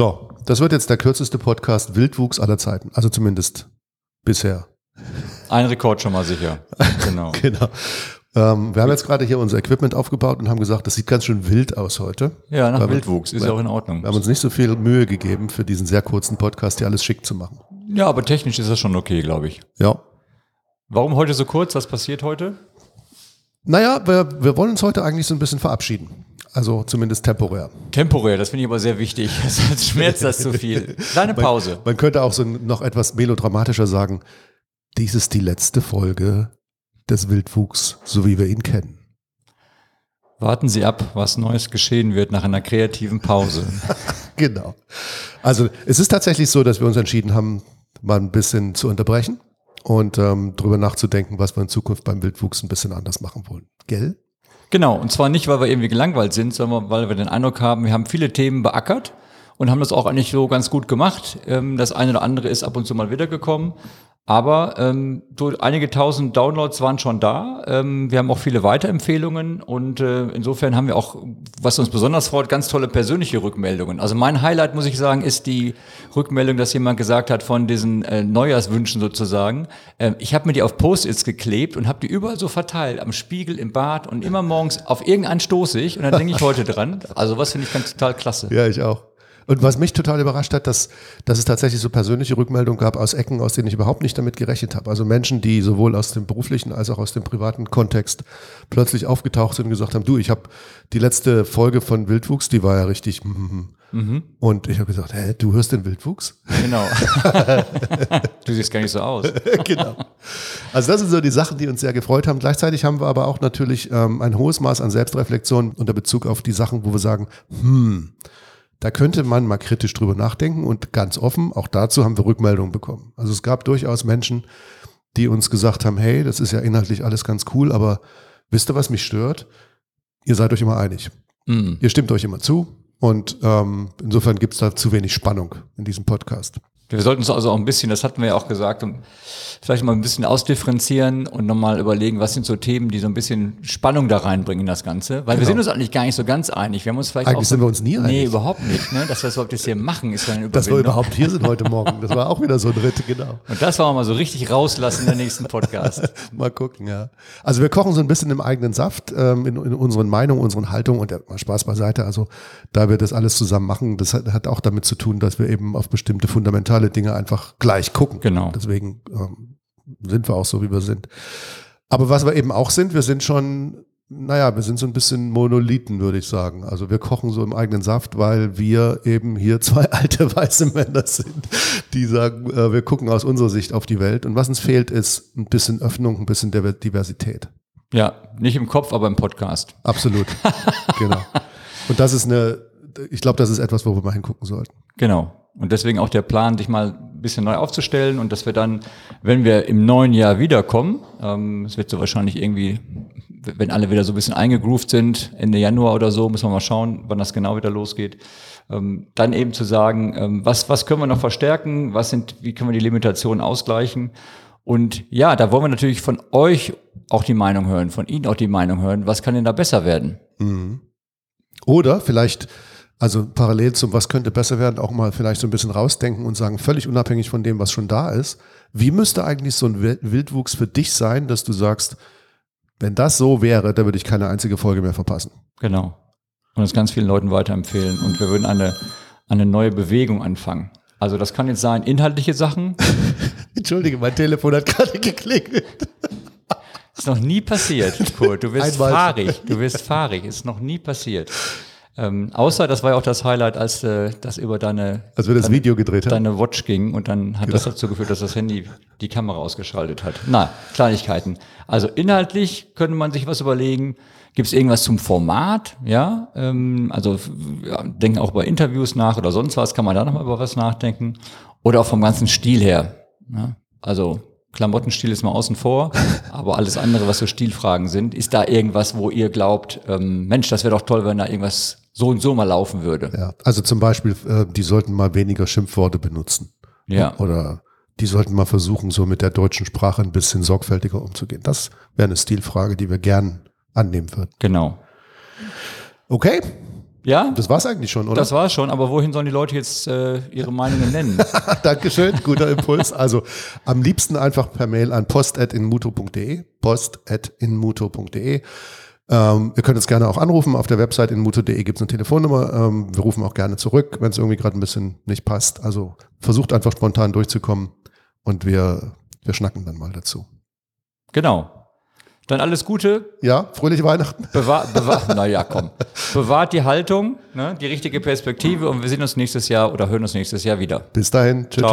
So, das wird jetzt der kürzeste Podcast Wildwuchs aller Zeiten. Also zumindest bisher. Ein Rekord schon mal sicher. Genau. genau. Ähm, wir haben jetzt gerade hier unser Equipment aufgebaut und haben gesagt, das sieht ganz schön wild aus heute. Ja, nach Wildwuchs. Ist ja auch in Ordnung. Wir haben uns nicht so viel Mühe gegeben, für diesen sehr kurzen Podcast hier alles schick zu machen. Ja, aber technisch ist das schon okay, glaube ich. Ja. Warum heute so kurz? Was passiert heute? Naja, wir, wir wollen uns heute eigentlich so ein bisschen verabschieden. Also zumindest temporär. Temporär, das finde ich aber sehr wichtig. Sonst schmerzt das zu viel. Kleine Pause. Man könnte auch so noch etwas melodramatischer sagen, dies ist die letzte Folge des Wildwuchs, so wie wir ihn kennen. Warten Sie ab, was Neues geschehen wird nach einer kreativen Pause. Genau. Also es ist tatsächlich so, dass wir uns entschieden haben, mal ein bisschen zu unterbrechen und ähm, drüber nachzudenken, was wir in Zukunft beim Wildwuchs ein bisschen anders machen wollen. Gell? Genau, und zwar nicht, weil wir irgendwie gelangweilt sind, sondern weil wir den Eindruck haben, wir haben viele Themen beackert und haben das auch eigentlich so ganz gut gemacht. Ähm, Das eine oder andere ist ab und zu mal wiedergekommen. Aber ähm, so einige tausend Downloads waren schon da. Ähm, wir haben auch viele Weiterempfehlungen und äh, insofern haben wir auch, was uns besonders freut, ganz tolle persönliche Rückmeldungen. Also mein Highlight, muss ich sagen, ist die Rückmeldung, dass jemand gesagt hat von diesen äh, Neujahrswünschen sozusagen. Ähm, ich habe mir die auf Post-its geklebt und habe die überall so verteilt, am Spiegel, im Bad und immer morgens auf irgendeinen stoße ich und dann denke ich heute dran. Also was finde ich ganz total klasse. Ja, ich auch. Und was mich total überrascht hat, dass, dass es tatsächlich so persönliche Rückmeldungen gab aus Ecken, aus denen ich überhaupt nicht damit gerechnet habe. Also Menschen, die sowohl aus dem beruflichen als auch aus dem privaten Kontext plötzlich aufgetaucht sind und gesagt haben, du, ich habe die letzte Folge von Wildwuchs, die war ja richtig. mhm. Und ich habe gesagt, hä, du hörst den Wildwuchs? Genau. du siehst gar nicht so aus. genau. Also das sind so die Sachen, die uns sehr gefreut haben. Gleichzeitig haben wir aber auch natürlich ähm, ein hohes Maß an Selbstreflexion unter Bezug auf die Sachen, wo wir sagen, hm, da könnte man mal kritisch drüber nachdenken und ganz offen, auch dazu haben wir Rückmeldungen bekommen. Also es gab durchaus Menschen, die uns gesagt haben, hey, das ist ja inhaltlich alles ganz cool, aber wisst ihr, was mich stört? Ihr seid euch immer einig. Mm. Ihr stimmt euch immer zu und ähm, insofern gibt es da zu wenig Spannung in diesem Podcast. Wir sollten uns also auch ein bisschen, das hatten wir ja auch gesagt, vielleicht mal ein bisschen ausdifferenzieren und nochmal überlegen, was sind so Themen, die so ein bisschen Spannung da reinbringen in das Ganze. Weil wir sind uns eigentlich gar nicht so ganz einig. Wir haben uns vielleicht Genau. Eigentlich auch so, sind wir uns nie Nee, einig. überhaupt nicht. Ne? Dass wir das überhaupt jetzt hier machen, ist ja eine Dass wir überhaupt hier sind heute Morgen. Das war auch wieder so ein Ritt, genau. Und das wollen wir mal so richtig rauslassen in der nächsten Podcast. Mal gucken, ja. Also wir kochen so ein bisschen im eigenen Saft, ähm, in, in unseren Meinungen, unseren Haltungen und mal Spaß beiseite. Also da wir das alles zusammen machen, das hat, hat auch damit zu tun, dass wir eben auf bestimmte fundamentale Dinge einfach gleich gucken. Genau. Deswegen ähm, sind wir auch so, wie wir sind. Aber was wir eben auch sind, wir sind schon, naja, wir sind so ein bisschen Monolithen, würde ich sagen. Also wir kochen so im eigenen Saft, weil wir eben hier zwei alte weiße Männer sind, die sagen, äh, wir gucken aus unserer Sicht auf die Welt. Und was uns fehlt, ist ein bisschen Öffnung, ein bisschen Diver- Diversität. Ja, nicht im Kopf, aber im Podcast. Absolut. genau. Und das ist eine, ich glaube, das ist etwas, wo wir mal hingucken sollten. Genau. Und deswegen auch der Plan, dich mal ein bisschen neu aufzustellen und dass wir dann, wenn wir im neuen Jahr wiederkommen, ähm, es wird so wahrscheinlich irgendwie, wenn alle wieder so ein bisschen eingegroovt sind, Ende Januar oder so, müssen wir mal schauen, wann das genau wieder losgeht, ähm, dann eben zu sagen, ähm, was, was können wir noch verstärken, was sind, wie können wir die Limitationen ausgleichen und ja, da wollen wir natürlich von euch auch die Meinung hören, von Ihnen auch die Meinung hören, was kann denn da besser werden? Oder vielleicht, also parallel zum, was könnte besser werden, auch mal vielleicht so ein bisschen rausdenken und sagen, völlig unabhängig von dem, was schon da ist, wie müsste eigentlich so ein Wil- Wildwuchs für dich sein, dass du sagst, wenn das so wäre, dann würde ich keine einzige Folge mehr verpassen. Genau. Und es ganz vielen Leuten weiterempfehlen. Und wir würden eine, eine neue Bewegung anfangen. Also das kann jetzt sein, inhaltliche Sachen. Entschuldige, mein Telefon hat gerade geklingelt. Ist noch nie passiert, Kurt. Du wirst Einmal. fahrig. Du wirst fahrig. Ist noch nie passiert. Ähm, außer, das war ja auch das Highlight, als äh, das über deine, Als wir das deine, Video gedreht haben. deine Watch ging und dann hat das dazu geführt, dass das Handy die Kamera ausgeschaltet hat. Na, Kleinigkeiten. Also inhaltlich könnte man sich was überlegen. Gibt es irgendwas zum Format? Ja, ähm, also ja, denken auch bei Interviews nach oder sonst was, kann man da nochmal über was nachdenken. Oder auch vom ganzen Stil her. Ja? Also Klamottenstil ist mal außen vor, aber alles andere, was so Stilfragen sind, ist da irgendwas, wo ihr glaubt, ähm, Mensch, das wäre doch toll, wenn da irgendwas so und so mal laufen würde. Ja, also zum Beispiel, äh, die sollten mal weniger Schimpfworte benutzen. Ja. Oder die sollten mal versuchen, so mit der deutschen Sprache ein bisschen sorgfältiger umzugehen. Das wäre eine Stilfrage, die wir gern annehmen würden. Genau. Okay, Ja? Das war's eigentlich schon, oder? Das war's schon, aber wohin sollen die Leute jetzt äh, ihre Meinungen nennen? Dankeschön, guter Impuls. Also am liebsten einfach per Mail an post.inmuto.de, post.inmuto.de. Ähm, ihr könnt uns gerne auch anrufen. Auf der Website inmuto.de gibt es eine Telefonnummer. Ähm, wir rufen auch gerne zurück, wenn es irgendwie gerade ein bisschen nicht passt. Also versucht einfach spontan durchzukommen und wir, wir schnacken dann mal dazu. Genau. Dann alles Gute. Ja, fröhliche Weihnachten. Bewahr, bewahr, naja, komm. Bewahrt die Haltung, ne, die richtige Perspektive und wir sehen uns nächstes Jahr oder hören uns nächstes Jahr wieder. Bis dahin. Tschüss.